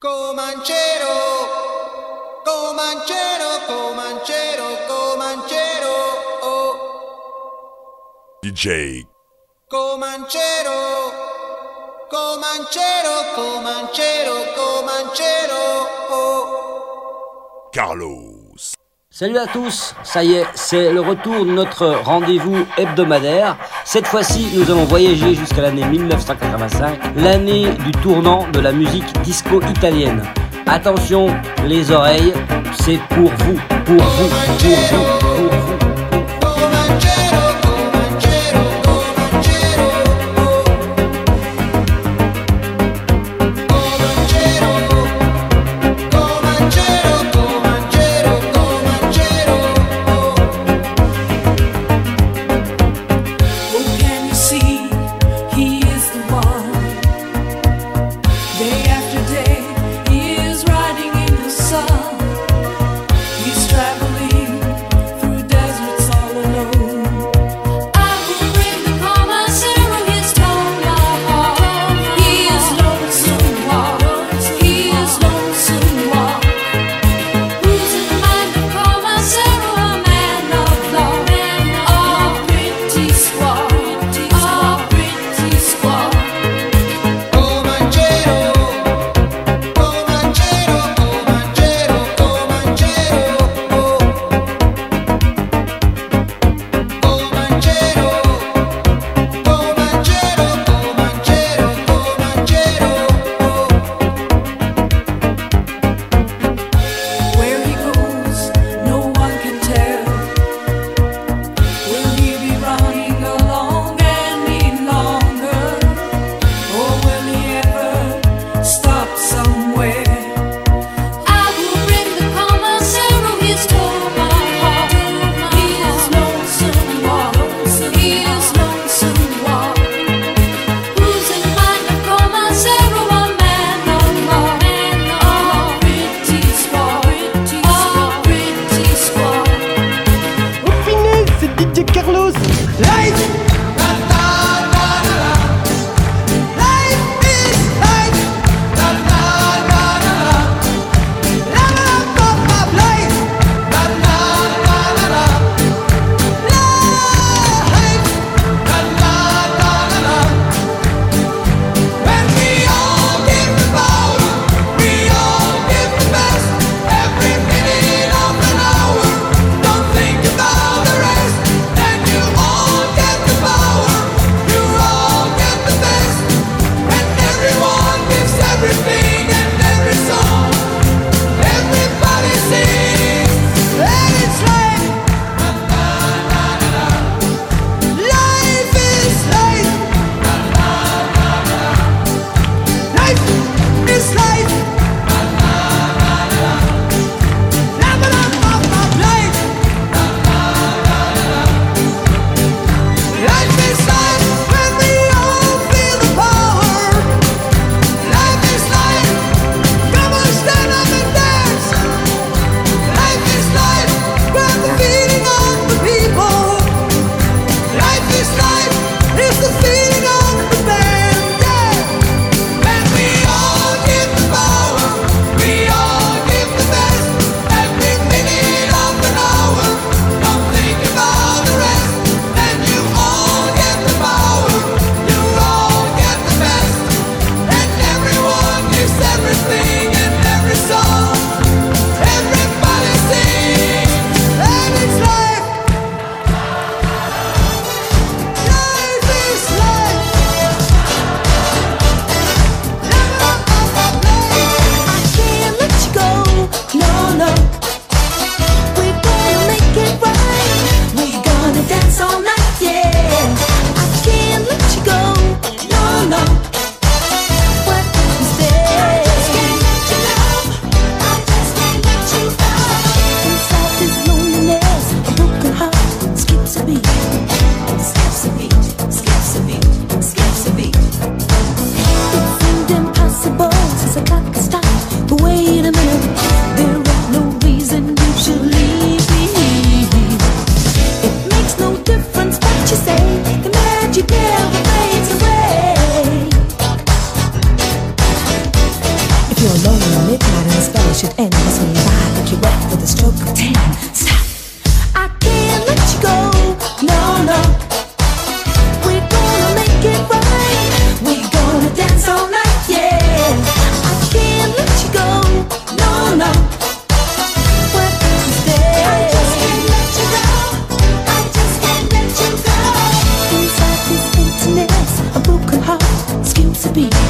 Comanchero, Comanchero, Comanchero, Comanchero, oh. DJ Comanchero, Comanchero, Comanchero, Comanchero, oh. Carlos. Salut à tous, ça y est, c'est le retour de notre rendez-vous hebdomadaire. Cette fois-ci, nous allons voyager jusqu'à l'année 1985, l'année du tournant de la musique disco italienne. Attention, les oreilles, c'est pour vous, pour vous, pour vous, pour vous. Comanchero, heart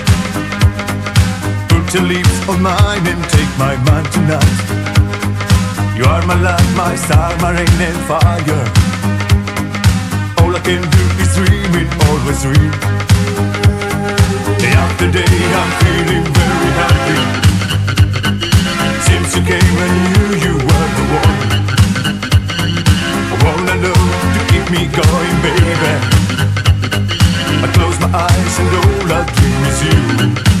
Your lips on mine and take my mind tonight. You are my light, my star, my rain and fire. All I can do is dream it, always dream. Day after day, I'm feeling very happy. Since you came, I knew you were the one. I wanna know to keep me going, baby. I close my eyes and all I dream is you.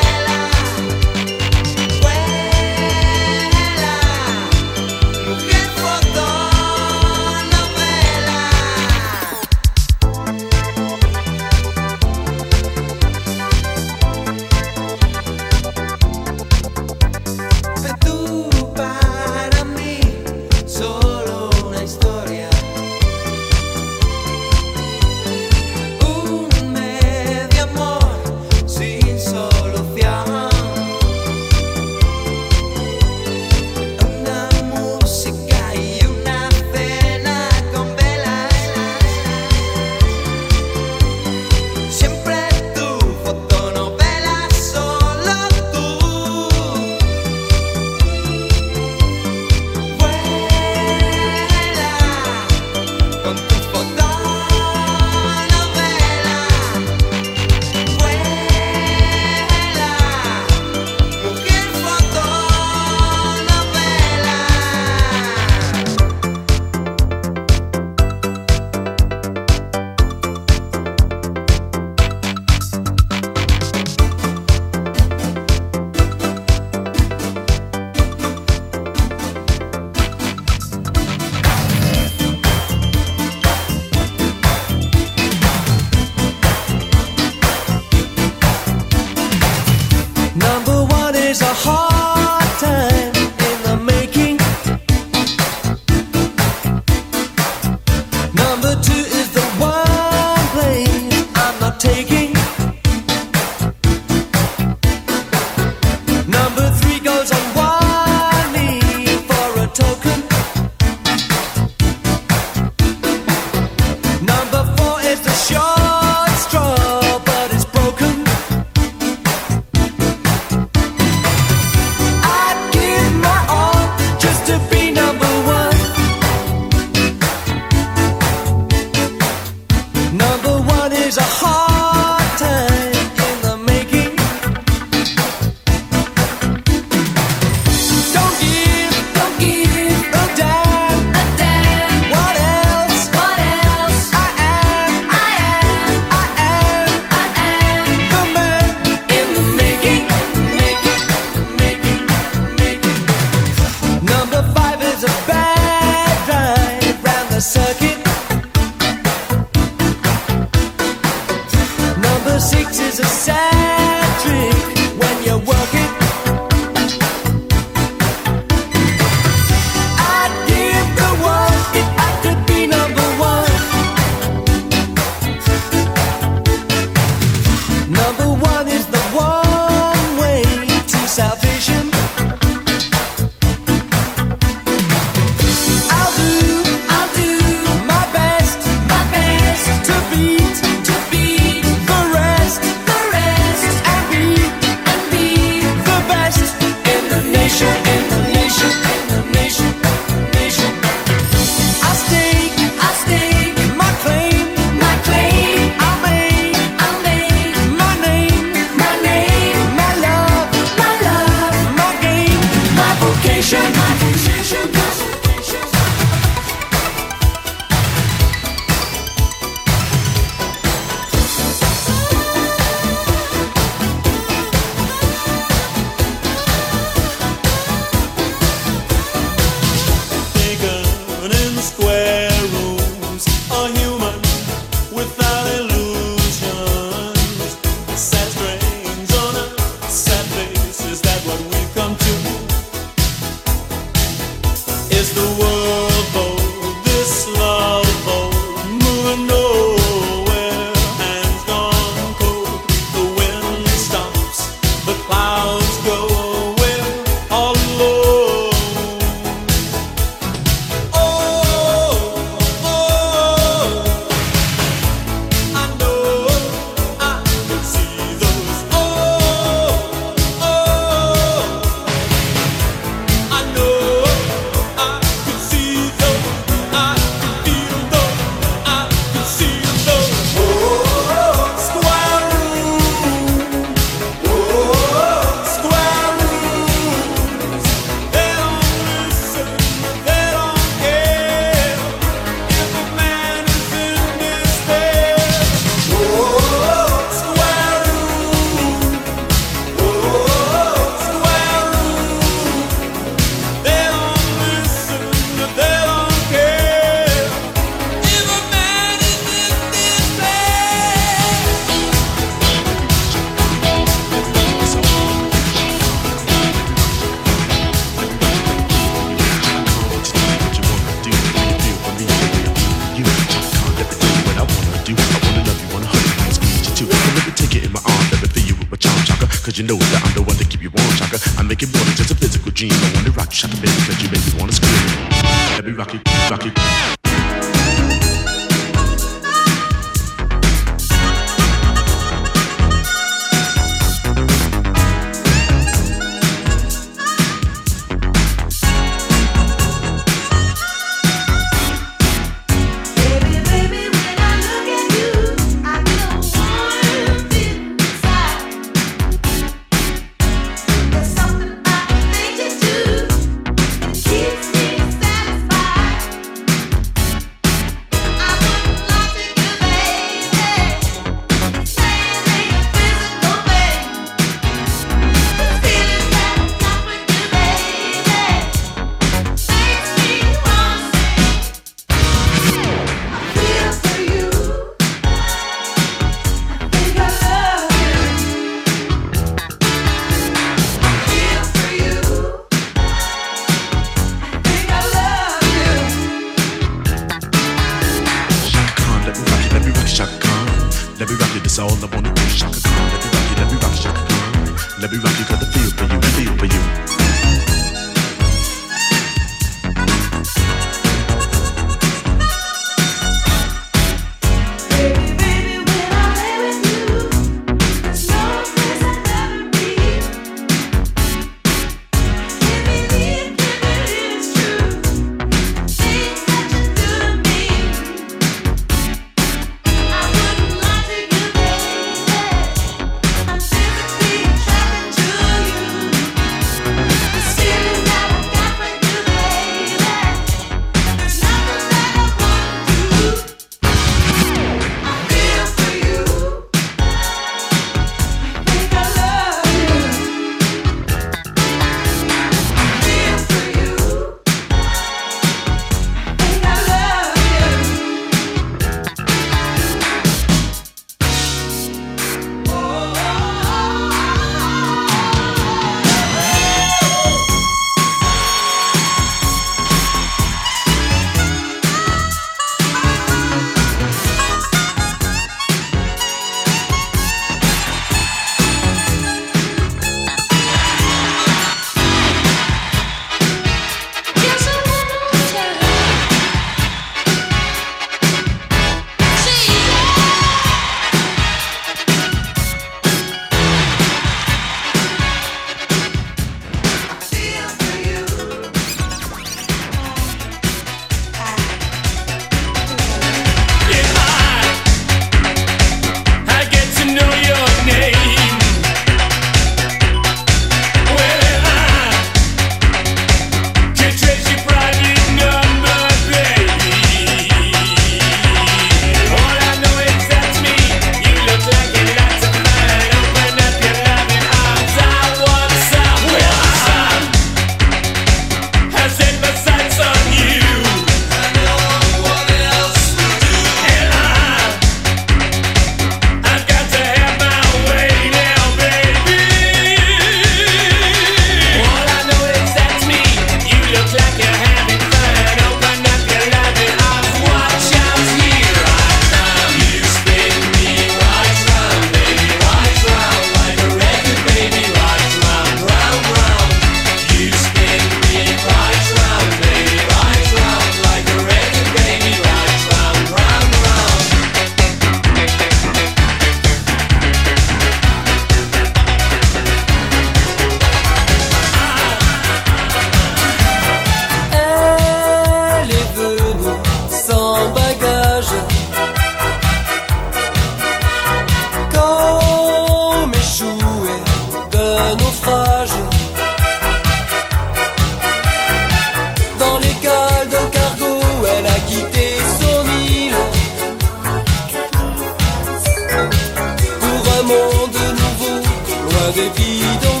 一动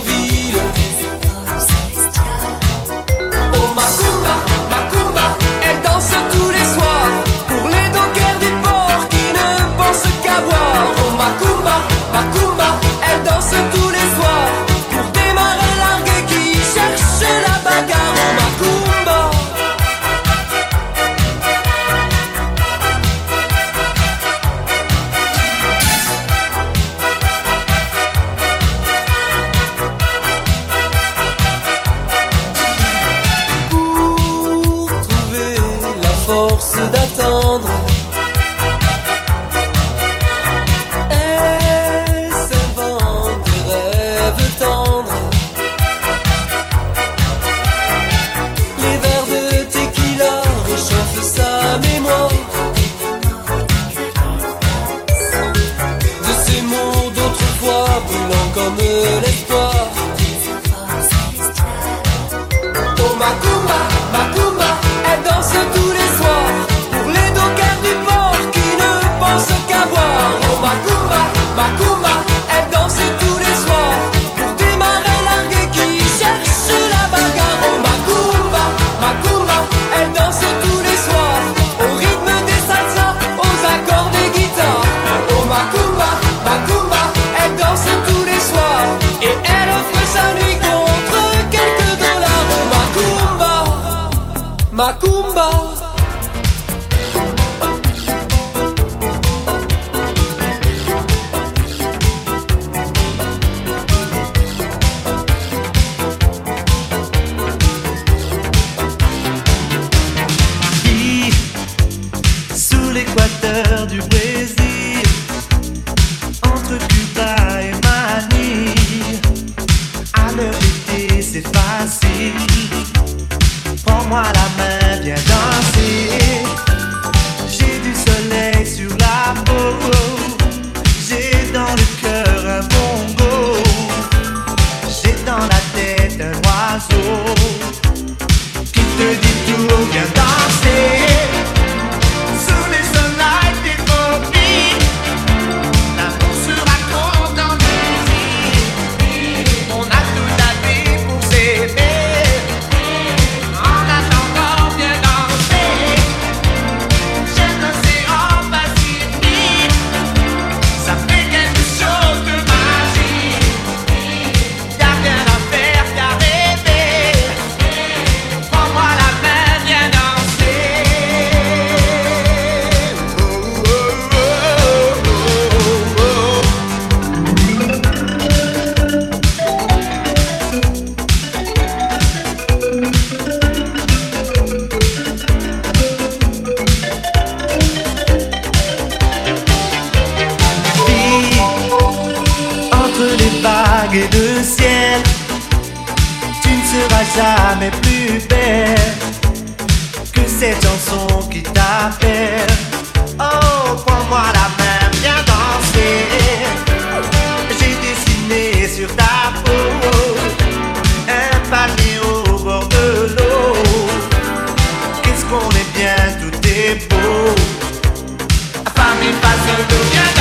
Famille